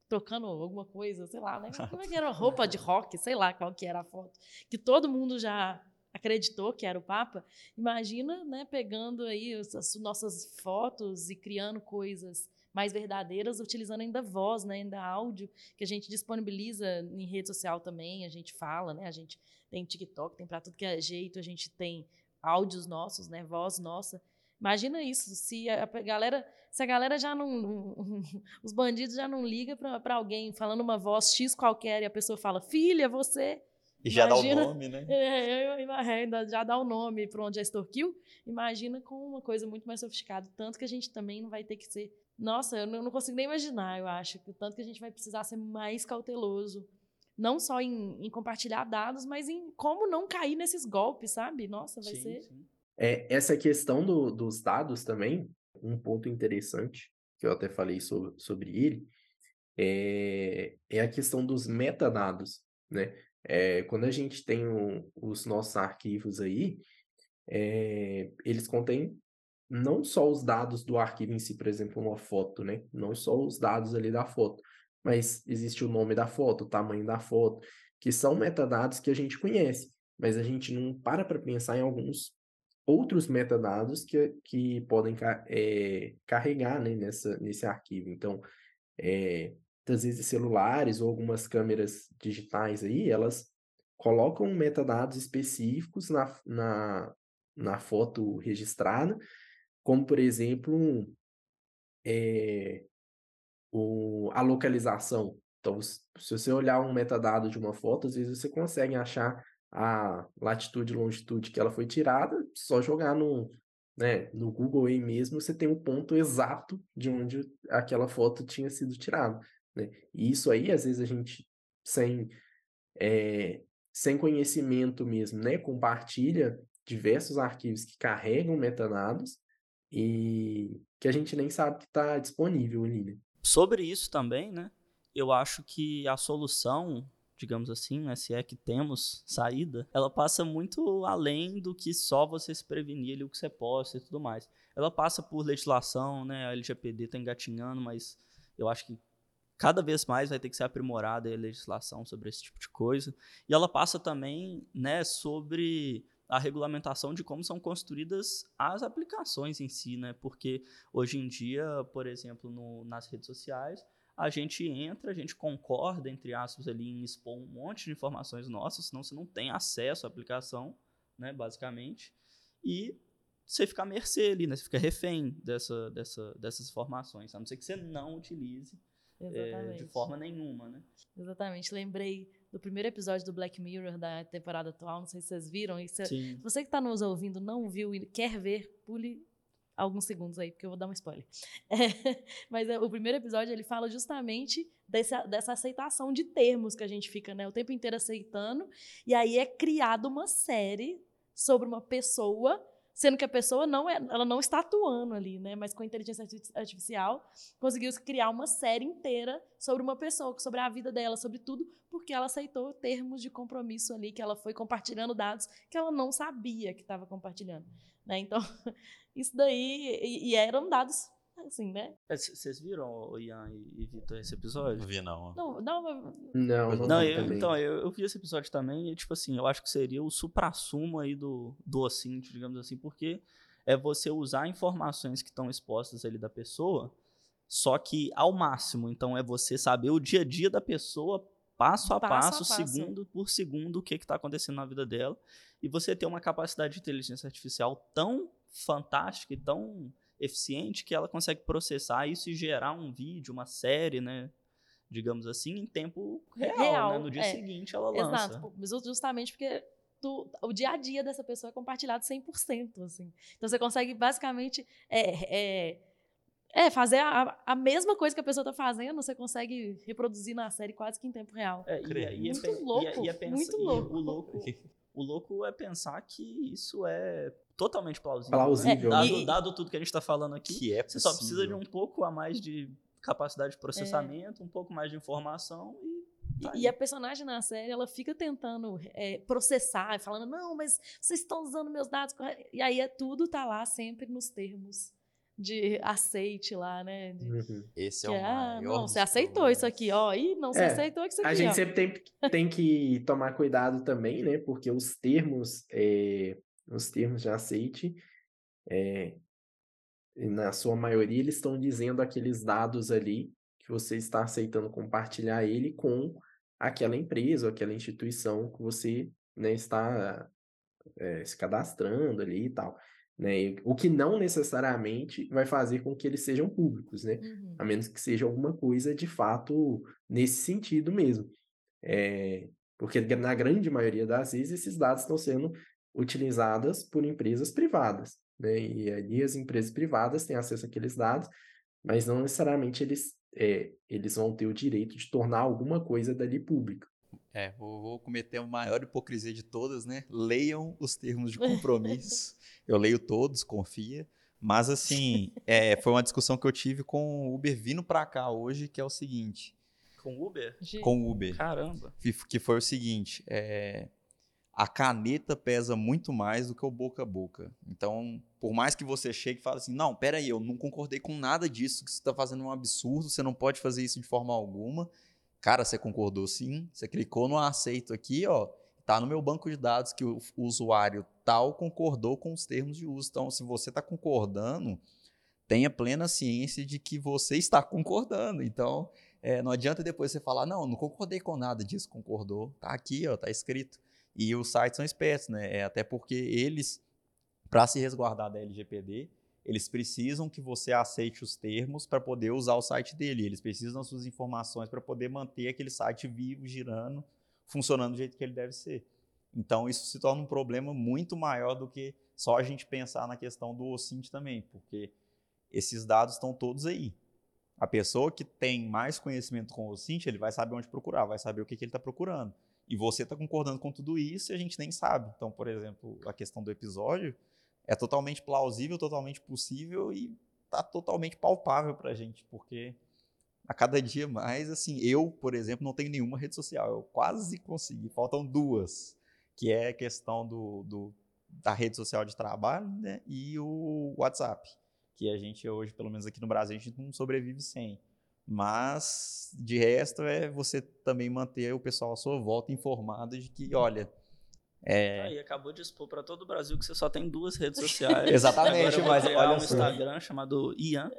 tocando alguma coisa, sei lá, né? Como é que era roupa de rock, sei lá qual que era a foto. Que todo mundo já acreditou que era o Papa. Imagina, né, pegando aí as nossas fotos e criando coisas mais verdadeiras, utilizando ainda voz, né, ainda áudio, que a gente disponibiliza em rede social também, a gente fala, né, a gente tem TikTok, tem para tudo que é jeito, a gente tem áudios nossos, né, voz nossa. Imagina isso, se a galera, se a galera já não, os bandidos já não ligam para alguém falando uma voz X qualquer e a pessoa fala, filha, você e já Imagina, dá o nome, né? É, eu, ainda já dá o nome para onde já extorquiu. Imagina com uma coisa muito mais sofisticada. Tanto que a gente também não vai ter que ser nossa, eu não consigo nem imaginar, eu acho, que o tanto que a gente vai precisar ser mais cauteloso. Não só em, em compartilhar dados, mas em como não cair nesses golpes, sabe? Nossa, vai sim, ser. Sim. É, essa questão do, dos dados também, um ponto interessante, que eu até falei sobre, sobre ele, é, é a questão dos metadados, né? É, quando a gente tem o, os nossos arquivos aí, é, eles contêm não só os dados do arquivo em si, por exemplo, uma foto, né? Não só os dados ali da foto, mas existe o nome da foto, o tamanho da foto, que são metadados que a gente conhece, mas a gente não para para pensar em alguns outros metadados que, que podem é, carregar né, nessa, nesse arquivo. Então, é, às vezes celulares ou algumas câmeras digitais aí, elas colocam metadados específicos na, na, na foto registrada, como, por exemplo, é, o, a localização. Então, se você olhar um metadado de uma foto, às vezes você consegue achar a latitude e longitude que ela foi tirada, só jogar no, né, no Google aí mesmo, você tem o ponto exato de onde aquela foto tinha sido tirada. Né? E isso aí, às vezes, a gente, sem, é, sem conhecimento mesmo, né, compartilha diversos arquivos que carregam metadados e que a gente nem sabe que está disponível ali. Né? Sobre isso também, né? Eu acho que a solução, digamos assim, né, se é que temos saída, ela passa muito além do que só você se prevenir ali o que você posta e tudo mais. Ela passa por legislação, né? A LGPD está engatinhando, mas eu acho que cada vez mais vai ter que ser aprimorada a legislação sobre esse tipo de coisa. E ela passa também, né, sobre a regulamentação de como são construídas as aplicações em si, né? Porque hoje em dia, por exemplo, no, nas redes sociais, a gente entra, a gente concorda, entre aspas, ali em expor um monte de informações nossas, senão você não tem acesso à aplicação, né, basicamente, e você fica à mercê ali, né? Você fica refém dessa, dessa, dessas informações, a não ser que você não utilize é, de forma nenhuma, né? Exatamente. Lembrei do primeiro episódio do Black Mirror da temporada atual, não sei se vocês viram. E se, se você que está nos ouvindo não viu e quer ver, pule alguns segundos aí, porque eu vou dar um spoiler. É, mas é, o primeiro episódio ele fala justamente dessa, dessa aceitação de termos que a gente fica né, o tempo inteiro aceitando, e aí é criada uma série sobre uma pessoa sendo que a pessoa não é, ela não está atuando ali, né? Mas com a inteligência artificial conseguiu criar uma série inteira sobre uma pessoa, sobre a vida dela, sobre tudo, porque ela aceitou termos de compromisso ali, que ela foi compartilhando dados que ela não sabia que estava compartilhando, né? Então, isso daí e, e eram dados assim, né? Vocês viram, Ian e Vitor, esse episódio? Não vi, não. Não, não, não, não, não eu, então, eu, eu, vi esse episódio também e, tipo assim, eu acho que seria o supra-sumo aí do, do Ocint, digamos assim, porque é você usar informações que estão expostas ali da pessoa, só que ao máximo. Então, é você saber o dia a dia da pessoa, passo a passo, passo, a passo. segundo por segundo, o que está acontecendo na vida dela, e você ter uma capacidade de inteligência artificial tão fantástica e tão eficiente que ela consegue processar isso e gerar um vídeo, uma série, né? Digamos assim, em tempo real, real né? No dia é. seguinte ela lança. Exato, justamente porque tu, o dia a dia dessa pessoa é compartilhado 100%, assim. Então você consegue basicamente é, é, é fazer a, a, mesma coisa que a pessoa está fazendo, você consegue reproduzir na série quase que em tempo real. É, e, e, muito é, louco, e, muito louco. o louco. O louco é pensar que isso é totalmente plausível. Plausível. Né? Dado, dado, tudo que a gente está falando aqui, que é você só precisa de um pouco a mais de capacidade de processamento, é. um pouco mais de informação e Tá e, a personagem na série, ela fica tentando é, processar, falando, não, mas vocês estão usando meus dados. E aí é, tudo tá lá sempre nos termos de aceite lá, né? De, uhum. Esse é o ah, maior. Não, você aceitou isso aqui, ó. E não, você é, aceitou isso aqui. A gente ó. sempre tem, tem que tomar cuidado também, né? Porque os termos é, nos termos de aceite, é, na sua maioria, eles estão dizendo aqueles dados ali que você está aceitando compartilhar ele com aquela empresa ou aquela instituição que você né, está é, se cadastrando ali e tal. Né? O que não necessariamente vai fazer com que eles sejam públicos, né? Uhum. A menos que seja alguma coisa de fato nesse sentido mesmo. É, porque na grande maioria das vezes esses dados estão sendo utilizadas por empresas privadas. Né? E ali as empresas privadas têm acesso àqueles dados, mas não necessariamente eles, é, eles vão ter o direito de tornar alguma coisa dali pública. É, vou, vou cometer a maior hipocrisia de todas, né? Leiam os termos de compromisso. Eu leio todos, confia. Mas, assim, é, foi uma discussão que eu tive com o Uber vindo para cá hoje, que é o seguinte. Com Uber? Com Uber. Caramba. Que foi o seguinte, é, a caneta pesa muito mais do que o boca a boca. Então, por mais que você chegue e fale assim, não, peraí, eu não concordei com nada disso, que você está fazendo um absurdo, você não pode fazer isso de forma alguma. Cara, você concordou sim, você clicou no aceito aqui, ó, tá no meu banco de dados que o, o usuário tal concordou com os termos de uso. Então, se você está concordando, tenha plena ciência de que você está concordando. Então, é, não adianta depois você falar, não, não concordei com nada disso, concordou. Tá aqui, ó, tá escrito. E os sites são espertos, né? É, até porque eles, para se resguardar da LGPD, eles precisam que você aceite os termos para poder usar o site dele. Eles precisam das suas informações para poder manter aquele site vivo, girando, funcionando do jeito que ele deve ser. Então, isso se torna um problema muito maior do que só a gente pensar na questão do OSINT também, porque esses dados estão todos aí. A pessoa que tem mais conhecimento com o OSINT, ele vai saber onde procurar, vai saber o que, que ele está procurando. E você está concordando com tudo isso e a gente nem sabe. Então, por exemplo, a questão do episódio é totalmente plausível, totalmente possível e está totalmente palpável para a gente, porque a cada dia mais, assim, eu, por exemplo, não tenho nenhuma rede social. Eu quase consegui, faltam duas, que é a questão do, do da rede social de trabalho né, e o WhatsApp, que a gente hoje, pelo menos aqui no Brasil, a gente não sobrevive sem. Mas, de resto, é você também manter o pessoal à sua volta informado de que, olha. É... Aí acabou de expor para todo o Brasil que você só tem duas redes sociais. Exatamente, mas olha um só. Instagram chamado Ian.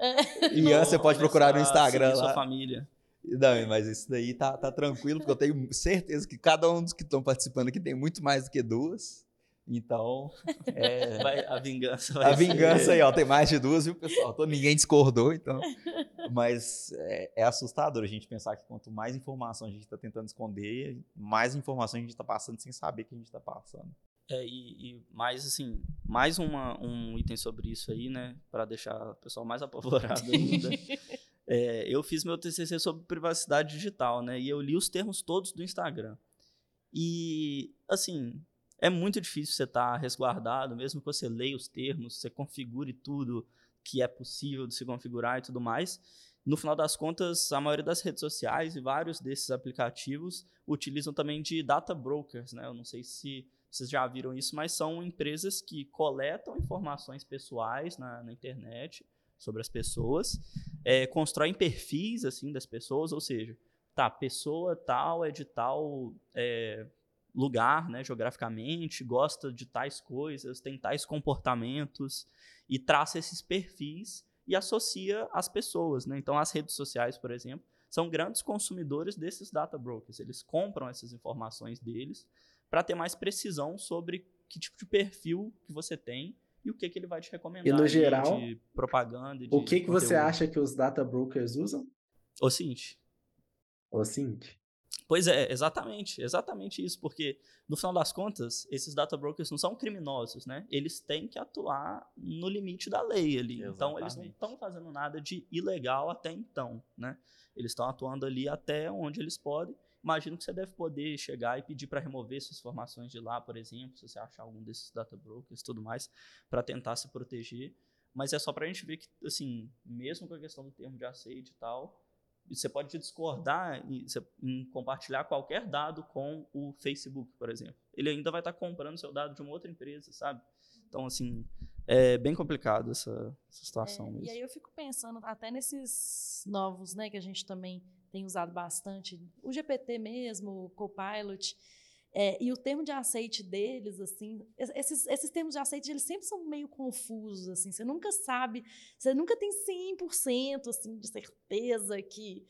Ian, você pode procurar no Instagram lá. sua família. Não, mas isso daí tá, tá tranquilo, porque eu tenho certeza que cada um dos que estão participando aqui tem muito mais do que duas. Então, é... vai, a vingança vai A vingança ser... aí, ó, tem mais de duas, viu, pessoal? Tô, ninguém discordou, então. Mas é, é, assustador a gente pensar que quanto mais informação a gente está tentando esconder, mais informação a gente está passando sem saber que a gente está passando. É, e, e, mais assim, mais uma, um item sobre isso aí, né, para deixar o pessoal mais apavorado ainda. é, eu fiz meu TCC sobre privacidade digital, né, e eu li os termos todos do Instagram. E, assim, é muito difícil você estar tá resguardado, mesmo que você leia os termos, você configure tudo que é possível de se configurar e tudo mais. No final das contas, a maioria das redes sociais e vários desses aplicativos utilizam também de data brokers, né? Eu não sei se vocês já viram isso, mas são empresas que coletam informações pessoais na, na internet sobre as pessoas, é, constroem perfis assim das pessoas, ou seja, tá, pessoa tal é de tal é, lugar, né, geograficamente, gosta de tais coisas, tem tais comportamentos e traça esses perfis e associa as pessoas, né? Então as redes sociais, por exemplo, são grandes consumidores desses data brokers. Eles compram essas informações deles para ter mais precisão sobre que tipo de perfil que você tem e o que, que ele vai te recomendar. E no geral, de propaganda. De o que, que você acha que os data brokers usam? O Cint. O Cint. Pois é, exatamente, exatamente isso, porque no final das contas, esses data brokers não são criminosos, né? Eles têm que atuar no limite da lei ali. Exatamente. Então eles não estão fazendo nada de ilegal até então, né? Eles estão atuando ali até onde eles podem. Imagino que você deve poder chegar e pedir para remover suas informações de lá, por exemplo, se você achar algum desses data brokers e tudo mais, para tentar se proteger. Mas é só para a gente ver que, assim, mesmo com a questão do termo de aceite e tal, você pode discordar em, em, compartilhar qualquer dado com o Facebook, por exemplo. Ele ainda vai estar comprando seu dado de uma outra empresa, sabe? Então, assim, é bem complicado essa, essa situação é, mesmo. E aí eu fico pensando até nesses novos, né, que a gente também tem usado bastante, o GPT mesmo, o Copilot, é, e o termo de aceite deles, assim, esses, esses termos de aceite, eles sempre são meio confusos, assim, você nunca sabe, você nunca tem 100% assim, de certeza que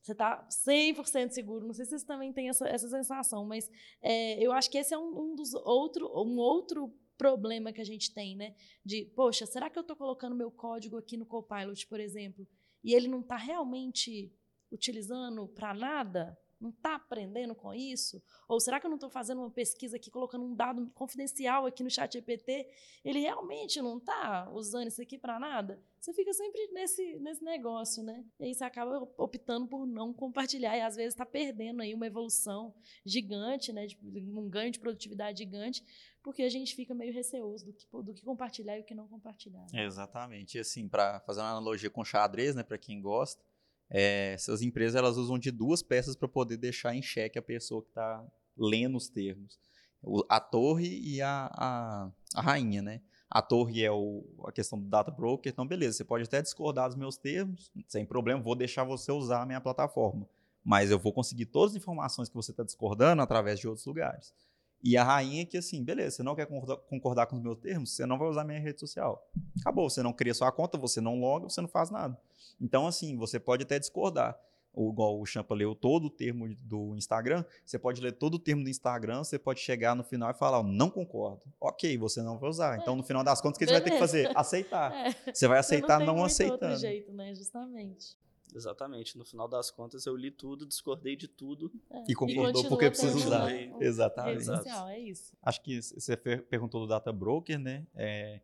você está 100% seguro. Não sei se vocês também têm essa, essa sensação, mas é, eu acho que esse é um, um, dos outro, um outro problema que a gente tem, né? De, poxa, será que eu estou colocando meu código aqui no Copilot, por exemplo, e ele não está realmente utilizando para nada? Não está aprendendo com isso? Ou será que eu não estou fazendo uma pesquisa aqui, colocando um dado confidencial aqui no chat GPT? Ele realmente não está usando isso aqui para nada? Você fica sempre nesse, nesse negócio, né? E aí você acaba optando por não compartilhar e às vezes está perdendo aí uma evolução gigante, né? um ganho de produtividade gigante, porque a gente fica meio receoso do que, do que compartilhar e o que não compartilhar. Né? Exatamente. E assim, para fazer uma analogia com xadrez, né, para quem gosta, é, essas empresas elas usam de duas peças para poder deixar em xeque a pessoa que está lendo os termos. o- a torre e a, a, a rainha, né? A torre é o, a questão do data broker, então beleza, você pode até discordar dos meus termos, sem problema, vou deixar você usar a minha plataforma. Mas eu vou conseguir todas as informações que você está discordando através de outros lugares. E a rainha que assim, beleza, você não quer concordar, com os meus termos, você não vai usar minha rede social. Acabou, você não cria sua conta, você não loga, você não faz nada. Então, assim, você pode até discordar. Ou, igual o Champa leu todo o termo do Instagram, você pode ler todo o termo do Instagram, você pode chegar no final e falar, "Eu não concordo. Ok, você não vai usar. Então, no final das contas, o que você vai ter que fazer? Aceitar. É, Você vai aceitar não, muito aceitando. jeito, né? Justamente. Exatamente. No final das contas, eu li tudo, discordei de tudo. É. E concordou continua porque precisa usar. com Exatamente. Rede social, é isso. Acho que você per- perguntou do data broker, né? É,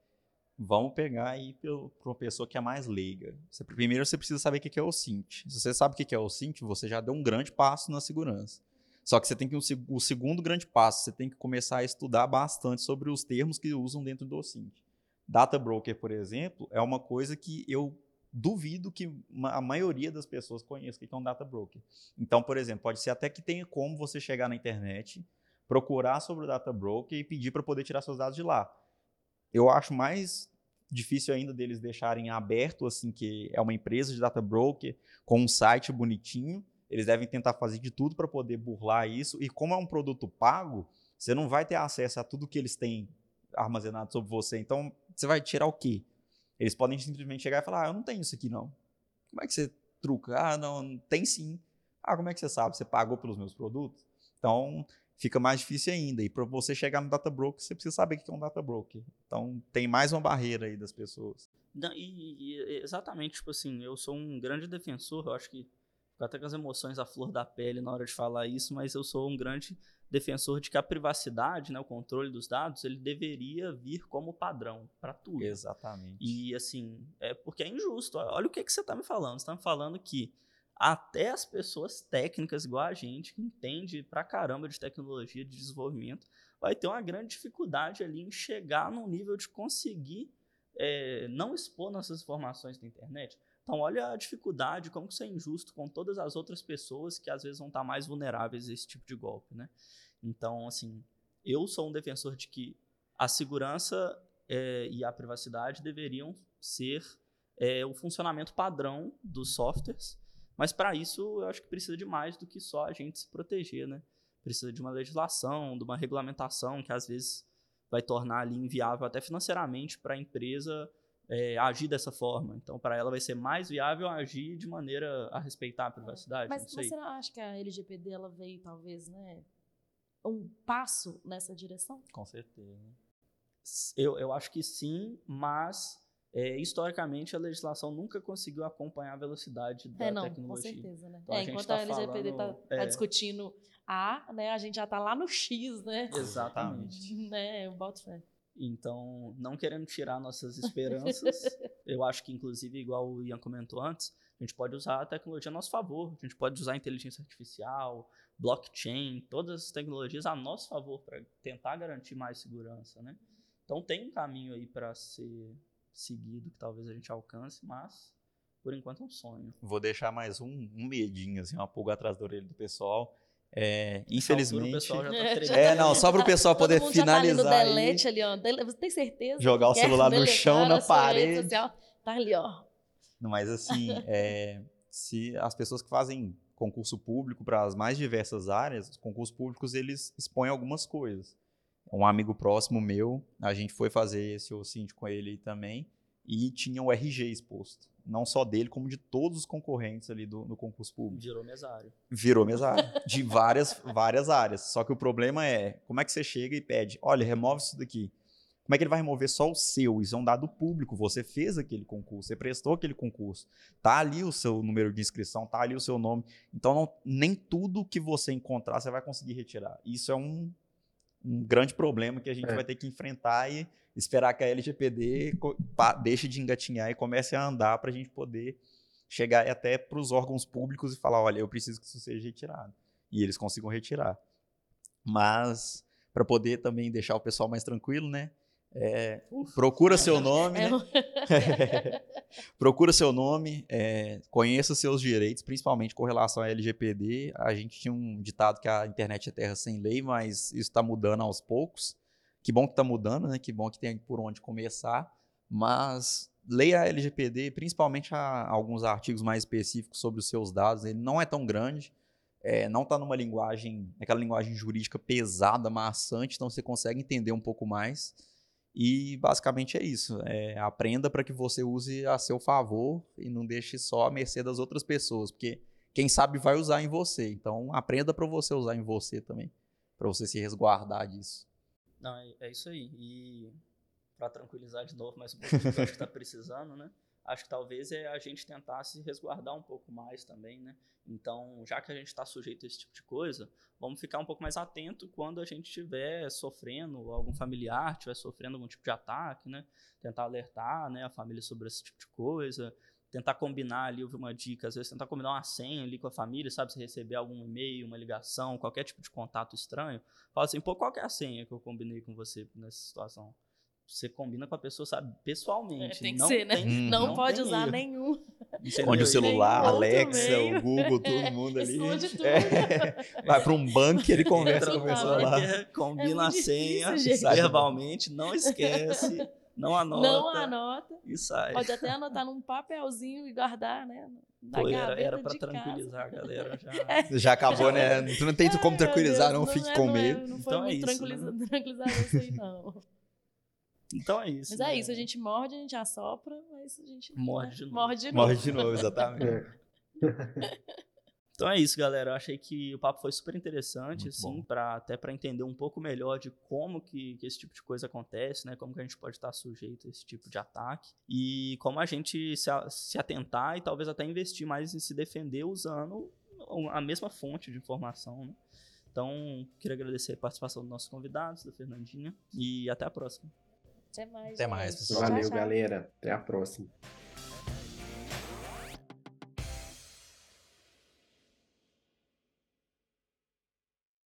vamos pegar aí para uma pessoa que é mais leiga. Você- primeiro você precisa saber o que é o SINT. Se você sabe o que é o SINT, você já deu um grande passo na segurança. Só que você tem que um o segundo grande passo, você tem que começar a estudar bastante sobre os termos que usam dentro do SINT. Data broker, por exemplo, é uma coisa que eu duvido que a maioria das pessoas conheça o que é um data broker. Então, por exemplo, pode ser até que tenha como você chegar na internet, procurar sobre o data broker e pedir para poder tirar seus dados de lá. Eu acho mais difícil ainda deles deixarem aberto, assim, que é uma empresa de data broker com um site bonitinho. Eles devem tentar fazer de tudo para poder burlar isso. E como é um produto pago, você não vai ter acesso a tudo que eles têm armazenado sobre você. Então, você vai tirar o quê? Eles podem simplesmente chegar e falar: ah, eu não tenho isso aqui, não. Como é que você truca? Ah, não, tem sim. Ah, como é que você sabe? Você pagou pelos meus produtos? Então, fica mais difícil ainda. E para você chegar no data broker, você precisa saber o que é um data broker. Então, tem mais uma barreira aí das pessoas. Não, e, e- exatamente, tipo assim, eu sou um grande defensor, eu acho que fico até com as emoções à flor da pele na hora de falar isso, mas eu sou um grande defensor de que a privacidade, né, o controle dos dados, ele deveria vir como padrão para tudo. Exatamente. E assim, é porque é injusto. Olha o que, que você está me falando. Você está me falando que até as pessoas técnicas igual a gente, que entende pra caramba de tecnologia, de desenvolvimento, vai ter uma grande dificuldade ali em chegar num nível de conseguir é, não expor nossas informações na internet. Então, olha a dificuldade, como que isso é injusto com todas as outras pessoas que às vezes vão estar mais vulneráveis a esse tipo de golpe, né? Então, assim, eu sou um defensor de que a segurança é, e a privacidade deveriam ser é, o funcionamento padrão dos softwares, mas para isso eu acho que precisa de mais do que só a gente se proteger, né? Precisa de uma legislação, de uma regulamentação que às vezes vai tornar ali inviável até financeiramente para a empresa é, agir dessa forma. Então, para ela vai ser mais viável agir de maneira a respeitar a privacidade. Mas, não mas você não acha que a LGPD ela veio, talvez, né, um passo nessa direção? Com certeza. Eu, eu acho que sim, mas é, historicamente a legislação nunca conseguiu acompanhar a velocidade da é, não, com tecnologia. certeza, né? Então, a é, gente enquanto tá a LGPD está falando- é. discutindo A, né, a gente já está lá no X, né? Exatamente. né, eu boto fé. Então, não querendo tirar nossas esperanças, eu acho que, inclusive, igual o Ian comentou antes, a gente pode usar a tecnologia a nosso favor. A gente pode usar a inteligência artificial, blockchain, todas as tecnologias a nosso favor para tentar garantir mais segurança, né? Então, tem um caminho aí para ser seguido que talvez a gente alcance, mas por enquanto é um sonho. Vou deixar mais um, um medinho, assim, uma pulga atrás da orelha do pessoal. É, altura, infelizmente. o pessoal já tá É. É, não, só para o pessoal poder Todo mundo já tá ali no finalizar. delete ali, ó. Dele- tem certeza? jogar o celular no chão, na parede. social? Tá ali, ó. Mas assim, é, se as pessoas que fazem concurso público para as mais diversas áreas, os concursos públicos eles expõem algumas coisas. Um amigo próximo meu, a gente foi fazer esse OSINT com ele também e tinha o RG exposto. Não só dele, como de todos os concorrentes ali do, do concurso público. Virou mesário. Virou mesário. De várias, várias áreas. Só que o problema é, como é que você chega e pede, olha, remove isso daqui. Como é que ele vai remover só o seu? Isso é um dado público. Você fez aquele concurso, você prestou aquele concurso. Tá ali o seu número de inscrição, tá ali o seu nome. Então, não- nem tudo que você encontrar você vai conseguir retirar. Isso é um, um grande problema que a gente É. vai ter que enfrentar e esperar que a LGPD deixe de engatinhar e comece a andar para a gente poder chegar até para os órgãos públicos e falar, olha, eu preciso que isso seja retirado. E eles consigam retirar. Mas, para poder também deixar o pessoal mais tranquilo, né? É, procura seu nome, É né? um- procura seu nome, é, conheça seus direitos, principalmente com relação à LGPD. A gente tinha um ditado que a internet é terra sem lei, mas isso está mudando aos poucos. Que bom que está mudando, né? Que bom que tem por onde começar. Mas leia a LGPD, principalmente a- alguns artigos mais específicos sobre os seus dados. Ele não é tão grande, é, não está numa linguagem, aquela linguagem jurídica pesada, maçante, então você consegue entender um pouco mais. E basicamente é isso. É, aprenda para que você use a seu favor e não deixe só à mercê das outras pessoas, porque quem sabe vai usar em você. Então aprenda para você usar em você também, para você se resguardar disso. Não, é, é isso aí. E para tranquilizar de novo mais um eu acho que tá precisando, né? Acho que talvez é a gente tentar se resguardar um pouco mais também, né? Então, já que a gente está sujeito a esse tipo de coisa, vamos ficar um pouco mais atento quando a gente estiver sofrendo, algum familiar estiver sofrendo algum tipo de ataque, né? Tentar alertar né, a família sobre esse tipo de coisa, tentar combinar ali, ouvir uma dica, às vezes tentar combinar uma senha ali com a família, sabe? Se receber algum e-mail, uma ligação, qualquer tipo de contato estranho, fala assim, pô, qual que é a senha que eu combinei com você nessa situação? Você combina com a pessoa, sabe, pessoalmente. É, tem que não ser, né? tem- Hum, Não, não pode usar erro. nenhum. Entendeu? Esconde o celular, outro Alexa, o Google, todo mundo ali. Esconde tudo. É. Vai para um banco e ele conversa com a pessoa lá. Trabalha, combina É a senha difícil, verbalmente, não esquece, não anota. Não anota. E sai. Pode até anotar num papelzinho e guardar, né? Pô, era, era pra de casa. tranquilizar a galera já. Já acabou, né? Tu não tem como Ai, tranquilizar, não Deus, fique é- com não é- medo. Não foi Então é muito isso, tranquiliza- tranquilizador isso aí, não. Então é isso. Mas é né? isso, a gente morde, a gente assopra, mas a gente Morde né, de novo. Morde de novo. Morre de novo, exatamente. É. Então é isso, galera. Eu achei que o papo foi super interessante, Muito assim, para até para entender um pouco melhor de como que, que esse tipo de coisa acontece, né? Como que a gente pode estar sujeito a esse tipo de ataque e como a gente se, se atentar e talvez até investir mais em se defender usando a mesma fonte de informação, né? Então, queria agradecer a participação dos nossos convidados, da Fernandinha, e até a próxima. Até mais. Até mais, pessoal. Tchau, Valeu, tchau. galera. Até a próxima.